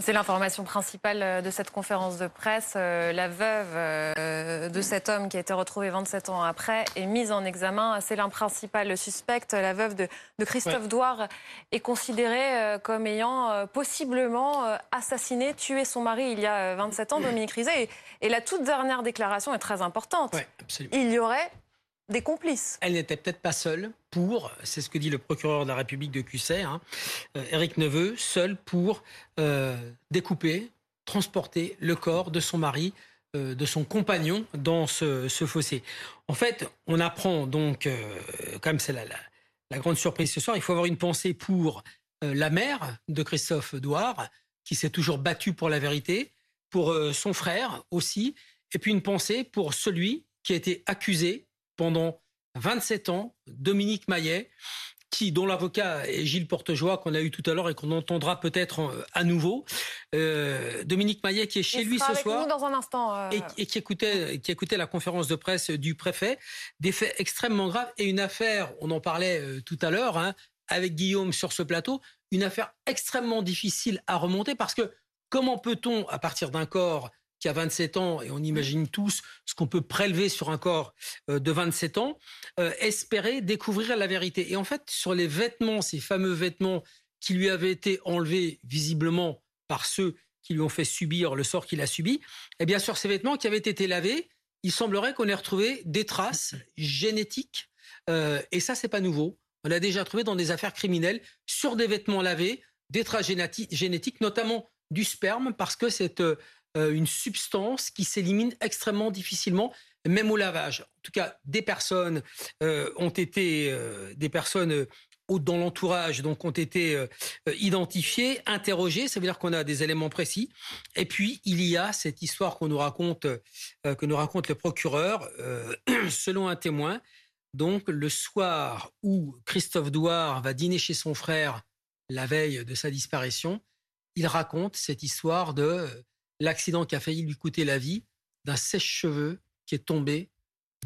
C'est l'information principale euh, de cette conférence de presse. Euh, la veuve euh, de cet homme qui a été retrouvé 27 ans après est mise en examen. C'est l'un principal. Le suspect, la veuve de, Christophe Douard, est considérée comme ayant possiblement assassiné, tué son mari il y a 27 ans, Dominique Rizet. Et, la toute dernière déclaration est très importante. il y aurait des complices. Elle n'était peut-être pas seule pour, c'est ce que dit le procureur de la République de Cusset, hein, euh, Éric Neveu, seul pour euh, découper, transporter le corps de son mari, euh, de son compagnon dans ce, fossé. En fait, on apprend donc, comme c'est la, la, grande surprise ce soir, il faut avoir une pensée pour la mère de Christophe Douard, qui s'est toujours battue pour la vérité, pour son frère aussi, et puis une pensée pour celui qui a été accusé pendant 27 ans, Dominique Maillet, qui, dont l'avocat est Gilles Portejoie, qu'on a eu tout à l'heure et qu'on entendra peut-être euh, à nouveau. Euh, Dominique Maillet, qui est chez lui ce soir. dans un instant. Euh. Et, qui, écoutait, qui écoutait la conférence de presse du préfet. Des faits extrêmement graves et une affaire, on en parlait tout à l'heure, hein, avec Guillaume sur ce plateau, une affaire extrêmement difficile à remonter parce que comment peut-on, à partir d'un corps qui a 27 ans, et on imagine tous ce qu'on peut prélever sur un corps euh, de 27 ans, euh, espérer découvrir la vérité. Et en fait, sur les vêtements, ces fameux vêtements qui lui avaient été enlevés visiblement par ceux qui lui ont fait subir le sort qu'il a subi, eh bien sur ces vêtements qui avaient été lavés, il semblerait qu'on ait retrouvé des traces génétiques. Euh, et ça, c'est pas nouveau. On l'a déjà trouvé dans des affaires criminelles sur des vêtements lavés, des traces génétiques, notamment du sperme, parce que cette euh, une substance qui s'élimine extrêmement difficilement, même au lavage. En tout cas, des personnes euh, ont été euh, des personnes dans l'entourage donc ont été identifiées, interrogées. Ça veut dire qu'on a des éléments précis. Et puis il y a cette histoire qu'on nous raconte, que nous raconte le procureur, selon un témoin. Donc le soir où Christophe Douard va dîner chez son frère la veille de sa disparition, il raconte cette histoire de l'accident qui a failli lui coûter la vie d'un sèche-cheveux qui est tombé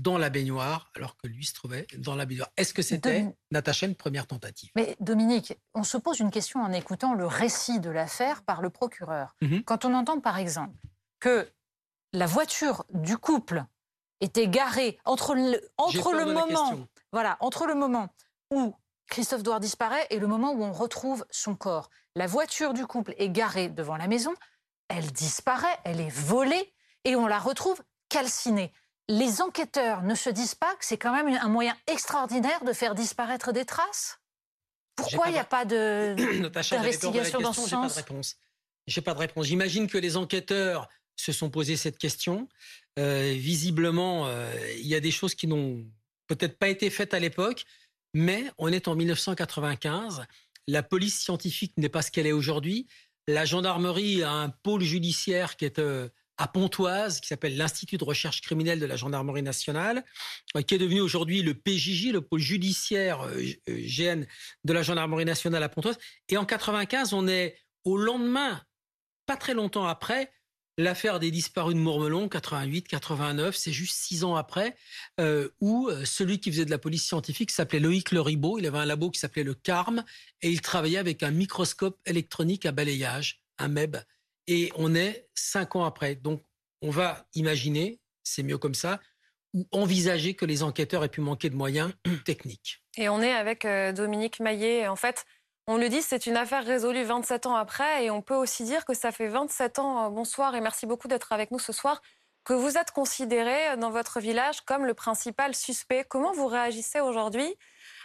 dans la baignoire alors que lui se trouvait dans la baignoire. Est-ce que c'était, Natacha, une première tentative? Mais Dominique, on se pose une question en écoutant le récit de l'affaire par le procureur. Mhm. Quand on entend par exemple que la voiture du couple était garée entre le, entre le moment, voilà, entre le moment où Christophe Douard disparaît et le moment où on retrouve son corps. La voiture du couple est garée devant la maison elle disparaît, elle est volée et on la retrouve calcinée. Les enquêteurs ne se disent pas que c'est quand même un moyen extraordinaire de faire disparaître des traces? Pourquoi il n'y a pas d'investigation dans ce sens pas de réponse. J'ai pas de réponse. J'imagine que les enquêteurs se sont posé cette question. Euh, visiblement, euh, il y a des choses qui n'ont peut-être pas été faites à l'époque, mais on est en 1995. La police scientifique n'est pas ce qu'elle est aujourd'hui. La gendarmerie a un pôle judiciaire qui est euh, à Pontoise, qui s'appelle l'Institut de recherche criminelle de la gendarmerie nationale, euh, qui est devenu aujourd'hui le PJJ, le pôle judiciaire euh, GN de la gendarmerie nationale à Pontoise. Et en 95, on est au lendemain, pas très longtemps après, L'affaire des disparus de Mourmelon, 88-89, c'est juste six ans après, euh, où euh, celui qui faisait de la police scientifique s'appelait Loïc Leribaud. Il avait un labo qui s'appelait le CARM et il travaillait avec un microscope électronique à balayage, un MEB. Et on est cinq ans après. Donc, on va imaginer, c'est mieux comme ça, ou envisager que les enquêteurs aient pu manquer de moyens techniques. Et on est avec euh, Dominique Maillet. En fait, on le dit, c'est une affaire résolue 27 ans après et on peut aussi dire que ça fait 27 ans, euh, bonsoir et merci beaucoup d'être avec nous ce soir, que vous êtes considéré euh, dans votre village comme le principal suspect. Comment vous réagissez aujourd'hui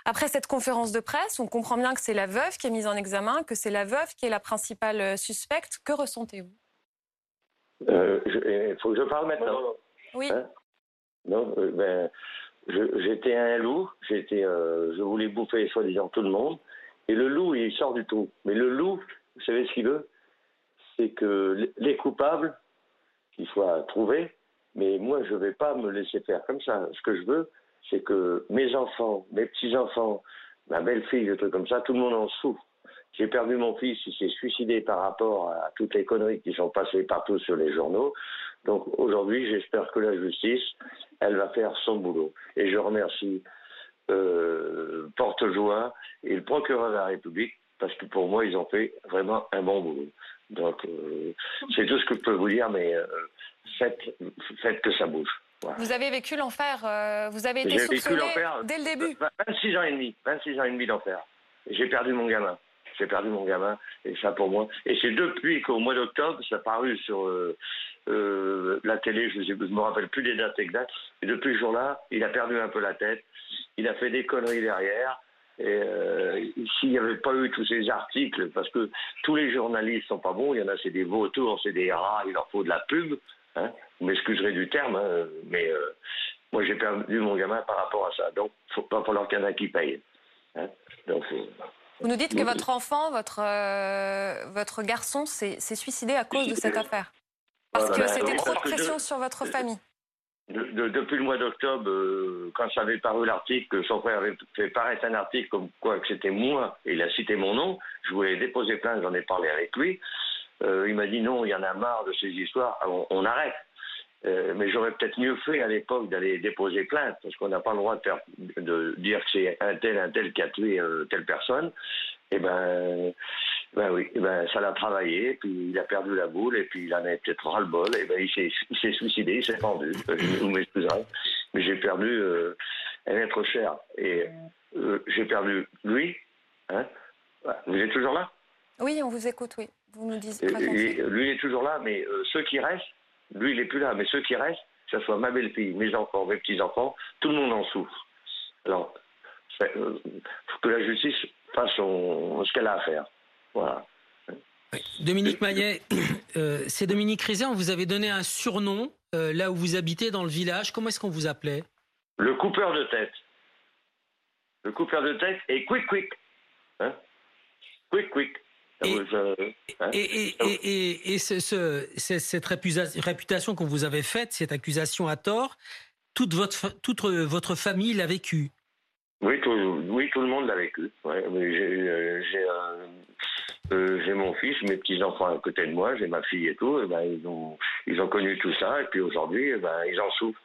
après cette conférence de presse? On comprend bien que c'est la veuve qui est mise en examen, que c'est la veuve qui est la principale euh, suspecte. Que ressentez-vous? Il faut que je parle maintenant. Oui. Hein? Non, ben, j'étais un loup, j'étais, je voulais bouffer soi-disant tout le monde. Et le loup, il sort du trou. Mais le loup, vous savez ce qu'il veut? C'est que les coupables, soient trouvés, mais moi, je ne vais pas me laisser faire comme ça. Ce que je veux, c'est que mes enfants, mes petits-enfants, ma belle-fille, des trucs comme ça, tout le monde en souffre. J'ai perdu mon fils, il s'est suicidé par rapport à toutes les conneries qui sont passées partout sur les journaux. Donc aujourd'hui, j'espère que la justice, elle va faire son boulot. Et je remercie euh, porte-joie et le procureur de la République, parce que pour moi, ils ont fait vraiment un bon boulot. Donc, euh, c'est tout ce que je peux vous dire, mais euh, faites, faites que ça bouge. Vous avez vécu l'enfer, euh, vous avez été soupçonné dès le début. 26 ans et demi, 26 ans et demi d'enfer. J'ai perdu mon gamin. J'ai perdu mon gamin, et ça pour moi. Et c'est depuis qu'au mois d'octobre, ça a paru sur la télé, je ne me rappelle plus des dates exactes, et depuis ce jour-là, il a perdu un peu la tête, il a fait des conneries derrière, et euh, s'il n'y avait pas eu tous ces articles, parce que tous les journalistes sont pas bons, il y en a c'est des vautours, c'est des rats, il leur faut de la pub. Hein, vous m'excuserez du terme, hein, mais euh, moi j'ai perdu mon gamin par rapport à ça. Donc, il faut pas falloir qu'il y en a qui payent. Hein. Donc, euh, vous nous dites que votre enfant, votre, votre garçon s'est suicidé à cause de cette affaire. Parce que c'était trop de pression sur votre famille depuis le mois d'octobre, euh, quand ça avait paru l'article, que son frère avait fait paraître un article comme quoi que c'était moi, et il a cité mon nom, je voulais déposer plainte, j'en ai parlé avec lui. Euh, il m'a dit non, il y en a marre de ces histoires, ah, on, arrête. Euh, mais j'aurais peut-être mieux fait à l'époque d'aller déposer plainte, parce qu'on n'a pas le droit de, de dire que c'est un tel, un tel qui a tué telle personne. Eh ben, ben oui, eh ben ça l'a travaillé, puis il a perdu la boule, et puis il en a peut-être ras-le-bol, et ben il s'est suicidé, il s'est pendu. Vous m'excuserez, mais j'ai perdu euh, un être cher. Et euh, j'ai perdu lui. Hein vous êtes toujours là? Oui, on vous écoute, oui. Vous nous dites. lui, il est toujours là, mais euh, ceux qui restent, lui, il n'est plus là, mais ceux qui restent, que ce soit ma belle-fille, mes enfants, mes petits-enfants, tout le monde en souffre. Alors, il faut que la justice fasse ce qu'elle a à faire. Voilà. Dominique Maillet, euh, c'est Dominique Rizet, on vous avait donné un surnom euh, là où vous habitez dans le village. Comment est-ce qu'on vous appelait? Le coupeur de tête. Le coupeur de tête et quick quick. Hein? Quick quick. Et, et, cette réputation qu'on vous avait faite, cette accusation à tort, toute votre, toute votre famille l'a vécue. Oui, tout, oui, tout le monde l'a vécu. Ouais, euh, euh, j'ai mon fils, mes petits-enfants à côté de moi, j'ai ma fille et tout. Et ben, ils, ont, ils ont connu tout ça, et puis aujourd'hui, eh ben, ils en souffrent.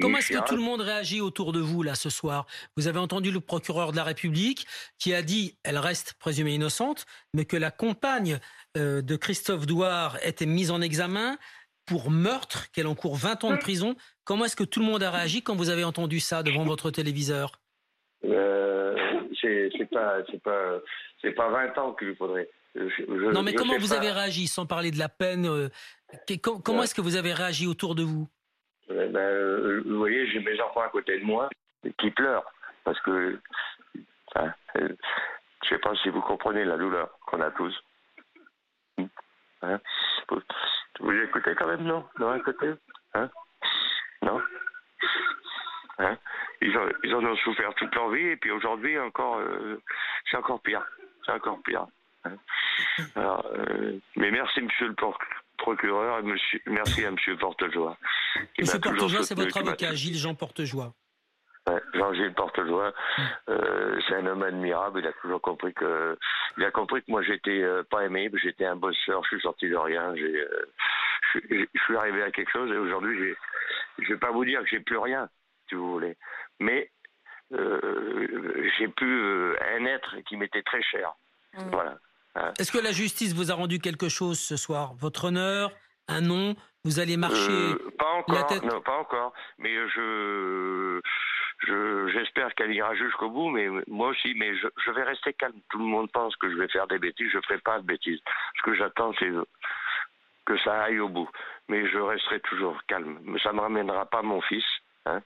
Comment est-ce que tout le monde réagit autour de vous là ce soir? Vous avez entendu le procureur de la République qui a dit, elle reste présumée innocente, mais que la compagne euh, de Christophe Douard était mise en examen pour meurtre, qu'elle encourt 20 ans de prison. Comment est-ce que tout le monde a réagi quand vous avez entendu ça devant votre téléviseur? Euh, c'est pas c'est pas c'est pas 20 ans qu'il faudrait. non, mais comment vous avez réagi, sans parler de la peine euh, Comment est-ce que vous avez réagi autour de vous? Eh ben, euh, Vous voyez, j'ai mes enfants à côté de moi qui pleurent parce que hein, euh, je sais pas si vous comprenez la douleur qu'on a tous. Hein? Vous écoutez quand même, non? De un côté hein Non hein ils, en ont souffert toute leur vie et puis aujourd'hui encore, euh, c'est encore pire. C'est encore pire. Hein. Alors, euh, mais merci Monsieur le procureur et monsieur, merci à Monsieur Portejoie. Monsieur Portejoie, c'est votre avocat, Gilles Jean Portejoie. Jean-Gilles Portejoie, euh, c'est un homme admirable. Il a toujours compris que, il a compris que moi j'étais euh, pas aimé, j'étais un bosseur. Je suis sorti de rien. J'ai, euh, je, suis arrivé à quelque chose et aujourd'hui, j'ai, je vais pas vous dire que j'ai plus rien, si vous voulez mais euh, j'ai pu euh, un être qui m'était très cher. Mm. Voilà. Hein. Est-ce que la justice vous a rendu quelque chose ce soir? Votre honneur? Un nom? Vous allez marcher euh, Pas encore, non, pas encore. Mais je, j'espère qu'elle ira jusqu'au bout, mais moi aussi, mais je, je, vais rester calme. Tout le monde pense que je vais faire des bêtises, je ne ferai pas de bêtises. Ce que j'attends, c'est que ça aille au bout. Mais je resterai toujours calme. Mais ça ne me ramènera pas mon fils. Hein.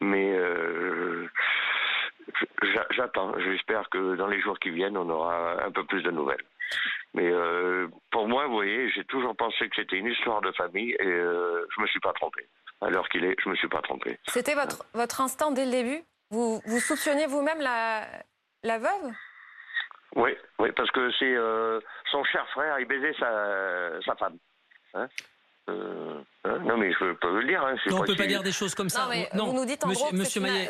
Mais euh, j'attends. J'espère que dans les jours qui viennent, on aura un peu plus de nouvelles. Mais euh, pour moi, vous voyez, j'ai toujours pensé que c'était une histoire de famille et euh, je me suis pas trompé. À l'heure qu'il est, je me suis pas trompé. C'était votre, votre instinct dès le début? Vous, vous soupçonniez vous-même la, la veuve? Oui, oui, parce que c'est son cher frère, il baisait sa, sa femme. Hein euh, hein, non, mais je peux le dire. Hein, on ne peut pas dire des choses comme ça. Non, vous nous dites en gros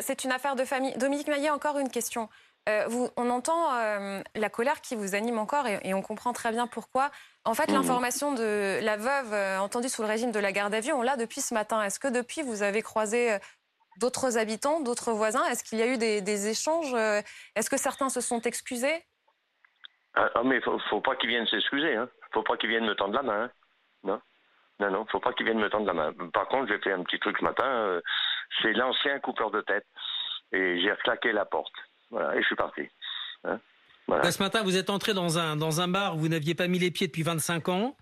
c'est une, affaire de famille. Dominique Maillet, encore une question. Euh, vous, on entend euh, la colère qui vous anime encore et, on comprend très bien pourquoi. En fait, mmh. l'information de la veuve entendue sous le régime de la garde à vue, on l'a depuis ce matin. Est-ce que depuis, vous avez croisé d'autres habitants, d'autres voisins? Est-ce qu'il y a eu des, des échanges Est-ce que certains se sont excusés? Ah, ah mais faut, faut pas qu'il vienne s'excuser. Hein. Faut pas qu'il vienne me tendre la main. Hein. Non. Non, non, faut pas qu'il vienne me tendre la main. Par contre, j'ai fait un petit truc ce matin. Euh, c'est l'ancien coupeur de tête. Et j'ai reclaqué la porte. Voilà, et je suis parti. Hein. ce matin, vous êtes entré dans un, dans un bar où vous n'aviez pas mis les pieds depuis 25 ans.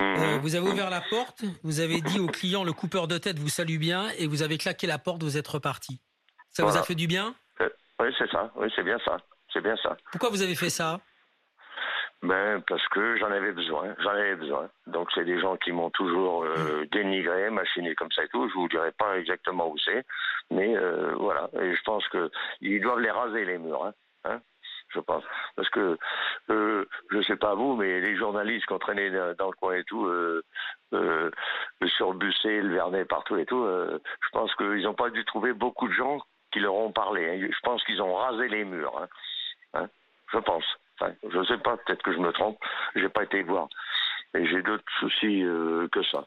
Mhm. Euh, vous avez ouvert la porte, vous avez dit au client, le coupeur de tête vous salue bien, et vous avez claqué la porte, vous êtes reparti. Ça vous a fait du bien? Euh, Oui, c'est ça. Oui, c'est bien ça. C'est bien ça. Pourquoi vous avez fait ça? Ben parce que j'en avais besoin, j'en avais besoin. Donc c'est des gens qui m'ont toujours euh, dénigré, machiné comme ça et tout. Je vous dirai pas exactement où c'est, mais euh, voilà. Et je pense que ils doivent les raser les murs, hein, hein je pense, parce que euh, je sais pas vous, mais les journalistes qui traîné dans le coin et tout, euh, euh, sur Busset, le Vernet, partout et tout, euh, je pense qu'ils n'ont pas dû trouver beaucoup de gens qui leur ont parlé. Hein. Je pense qu'ils ont rasé les murs, hein, hein je pense je ne sais pas, peut-être que je me trompe. J'ai pas été voir. Et j'ai d'autres soucis euh, que ça.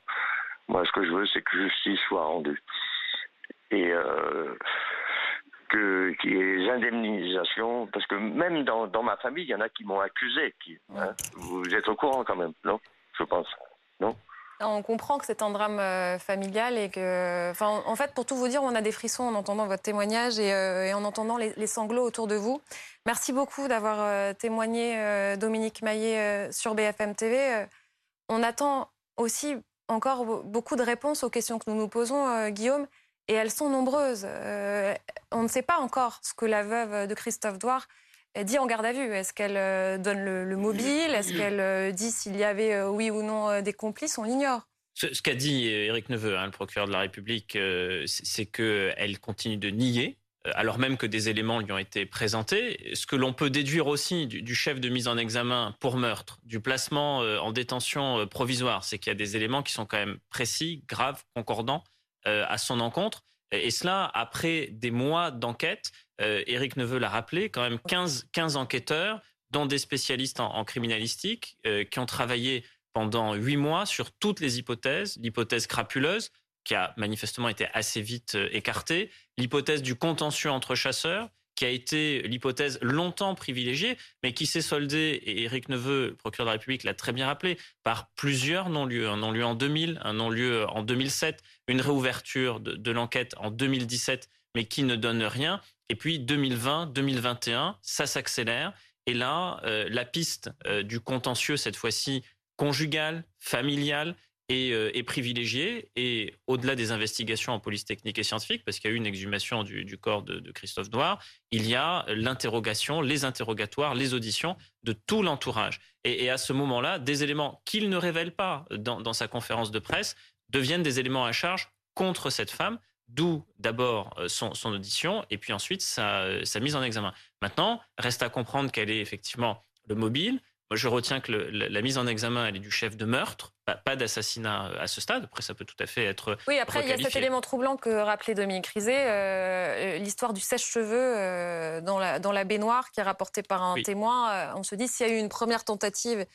Moi, ce que je veux, c'est que justice soit rendue. Et euh, que qu'il y ait des indemnisations. Parce que même dans, dans ma famille, il y en a qui m'ont accusé. Qui, hein, vous êtes au courant quand même, non Je pense. Non? On comprend que c'est un drame euh, familial et que, enfin, en fait, pour tout vous dire, on a des frissons en entendant votre témoignage et, euh, en entendant les, sanglots autour de vous. Merci beaucoup d'avoir euh, témoigné, Dominique Maillet, sur BFM TV. on attend aussi encore beaucoup de réponses aux questions que nous nous posons, Guillaume, et elles sont nombreuses. on ne sait pas encore ce que la veuve de Christophe Douard dit en garde à vue Est-ce qu'elle euh, donne le, mobile? Est-ce qu'elle euh, dit s'il y avait euh, oui ou non des complices? On l'ignore. Ce, qu'a dit Éric Neveu, hein, le procureur de la République, c'est qu'elle continue de nier, alors même que des éléments lui ont été présentés. Ce que l'on peut déduire aussi du, chef de mise en examen pour meurtre, du placement en détention provisoire, c'est qu'il y a des éléments qui sont quand même précis, graves, concordants à son encontre. Et cela après des mois d'enquête euh, Éric Neveu l'a rappelé, quand même 15, 15 enquêteurs, dont des spécialistes en, criminalistique, euh, qui ont travaillé pendant huit mois sur toutes les hypothèses, l'hypothèse crapuleuse, qui a manifestement été assez vite euh, écartée, l'hypothèse du contentieux entre chasseurs, qui a été l'hypothèse longtemps privilégiée, mais qui s'est soldée, et Éric Neveu, procureur de la République, l'a très bien rappelé, par plusieurs non-lieux. Un non-lieu en 2000, un non-lieu en 2007, une réouverture de, l'enquête en 2017, mais qui ne donne rien. Et puis 2020, 2021, ça s'accélère. Et là, euh, la piste euh, du contentieux, cette fois-ci conjugal, familial, est, euh, est privilégiée. Et au-delà des investigations en police technique et scientifique, parce qu'il y a eu une exhumation du, corps de, Christophe Douard, il y a l'interrogation, les interrogatoires, les auditions de tout l'entourage. Et, à ce moment-là, des éléments qu'il ne révèle pas dans, sa conférence de presse deviennent des éléments à charge contre cette femme D'où d'abord euh, son, audition et puis ensuite sa, mise en examen. Maintenant, reste à comprendre quel est effectivement le mobile. Moi, je retiens que la, mise en examen, elle est du chef de meurtre, pas, d'assassinat euh, à ce stade. Après, ça peut tout à fait être. Oui, après, il y a cet élément troublant que rappelait Dominique Rizet, euh, l'histoire du sèche-cheveux dans, la, dans la baignoire qui est rapportée par un témoin. on se dit, s'il y a eu une première tentative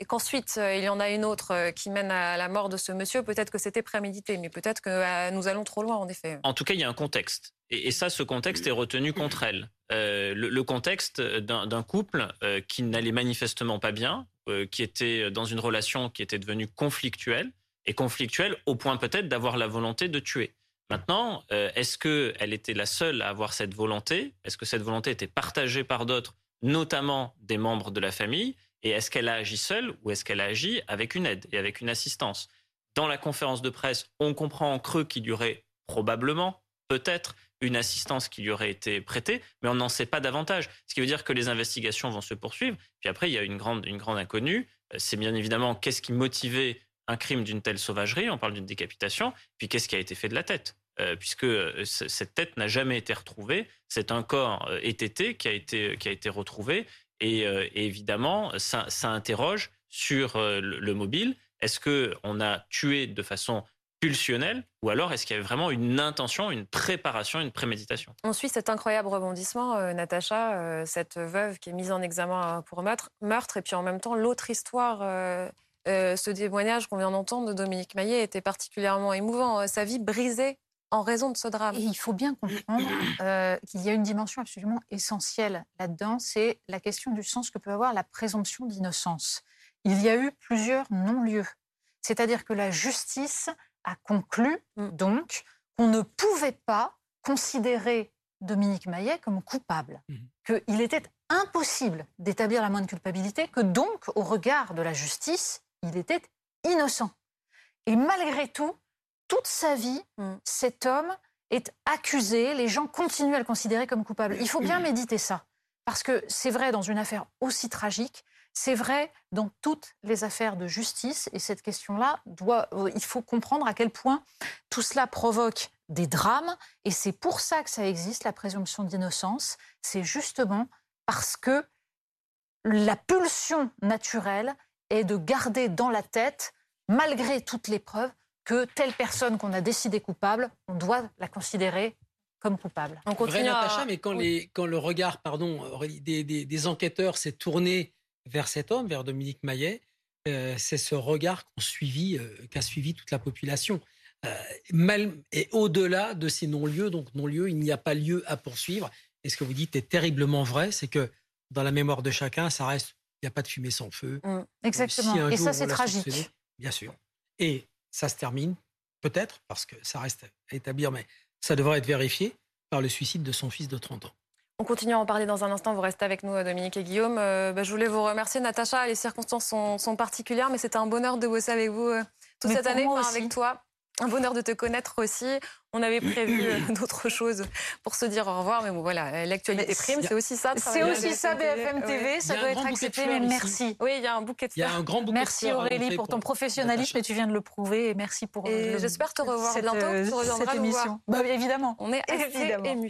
et qu'ensuite euh, il y en a une autre euh, qui mène à la mort de ce monsieur, peut-être que c'était prémédité, mais peut-être que euh, nous allons trop loin en effet. En tout cas, il y a un contexte. Et, ça, ce contexte est retenu contre elle. le, contexte d'un couple qui n'allait manifestement pas bien, qui était dans une relation qui était devenue conflictuelle, et conflictuelle au point peut-être d'avoir la volonté de tuer. Maintenant, est-ce qu'elle était la seule à avoir cette volonté? Est-ce que cette volonté était partagée par d'autres, notamment des membres de la famille? Et est-ce qu'elle a agi seule ou est-ce qu'elle a agi avec une aide et avec une assistance? Dans la conférence de presse, on comprend en creux qu'il y aurait probablement, peut-être, une assistance qui lui aurait été prêtée, mais on n'en sait pas davantage. Ce qui veut dire que les investigations vont se poursuivre. Puis après, il y a une grande, une grande inconnue. Euh, c'est bien évidemment qu'est-ce qui motivait un crime d'une telle sauvagerie. On parle d'une décapitation. Puis qu'est-ce qui a été fait de la tête euh, puisque euh, cette tête n'a jamais été retrouvée. C'est un corps étété qui a été, qui a été retrouvé et, évidemment, ça, interroge sur euh, le, mobile. Est-ce qu'on a tué de façon pulsionnelle ou alors est-ce qu'il y avait vraiment une intention, une préparation, une préméditation? On suit cet incroyable rebondissement, euh, Natacha, cette veuve qui est mise en examen pour meurtre, meurtre et puis en même temps l'autre histoire. ce témoignage qu'on vient d'entendre de Dominique Maillet était particulièrement émouvant. Sa vie brisée en raison de ce drame. Et il faut bien comprendre euh, qu'il y a une dimension absolument essentielle là-dedans, c'est la question du sens que peut avoir la présomption d'innocence. Il y a eu plusieurs non-lieux. C'est-à-dire que la justice a conclu, mm. donc, qu'on ne pouvait pas considérer Dominique Maillet comme coupable, mm. qu'il était impossible d'établir la moindre culpabilité, que donc, au regard de la justice, il était innocent. Et malgré tout, toute sa vie, mm. cet homme est accusé, les gens continuent à le considérer comme coupable. Il faut bien méditer ça, parce que c'est vrai dans une affaire aussi tragique, c'est vrai dans toutes les affaires de justice, et cette question-là, doit, euh, il faut comprendre à quel point tout cela provoque des drames, et c'est pour ça que ça existe, la présomption d'innocence, c'est justement parce que la pulsion naturelle est de garder dans la tête, malgré toutes les preuves, que telle personne qu'on a décidé coupable, on doit la considérer comme coupable. On continue Natacha, mais quand, les, quand, le regard pardon, des, des, enquêteurs s'est tourné vers cet homme, vers Dominique Maillet, euh, c'est ce regard suivi, euh, qu'a suivi toute la population. Euh, mal, et au-delà de ces non-lieux, donc non-lieux, il n'y a pas lieu à poursuivre. Et ce que vous dites est terriblement vrai, c'est que dans la mémoire de chacun, ça reste, il n'y a pas de fumée sans feu. Mmh, exactement. et ça, c'est tragique. Bien sûr. Et ça se termine, peut-être, parce que ça reste à établir, mais ça devrait être vérifié par le suicide de son fils de 30 ans. On continue à en parler dans un instant. Vous restez avec nous, Dominique et Guillaume. Euh, bah, je voulais vous remercier, Natacha. Les circonstances sont, particulières, mais c'était un bonheur de bosser avec vous euh, toute cette année, avec toi. Un bonheur de te connaître aussi. On avait prévu euh, d'autres choses pour se dire au revoir, mais bon, voilà, l'actualité prime, c'est aussi ça. C'est aussi ça, BFM TV, ça doit être accepté, mais merci. Oui, il y a un bouquet de fleurs. Il y a un grand bouquet merci Aurélie pour ton professionnalisme, et tu viens de le prouver, et merci pour. Et j'espère te revoir bientôt. Tu cette émission. Bah, évidemment. On est assez évidemment. émus.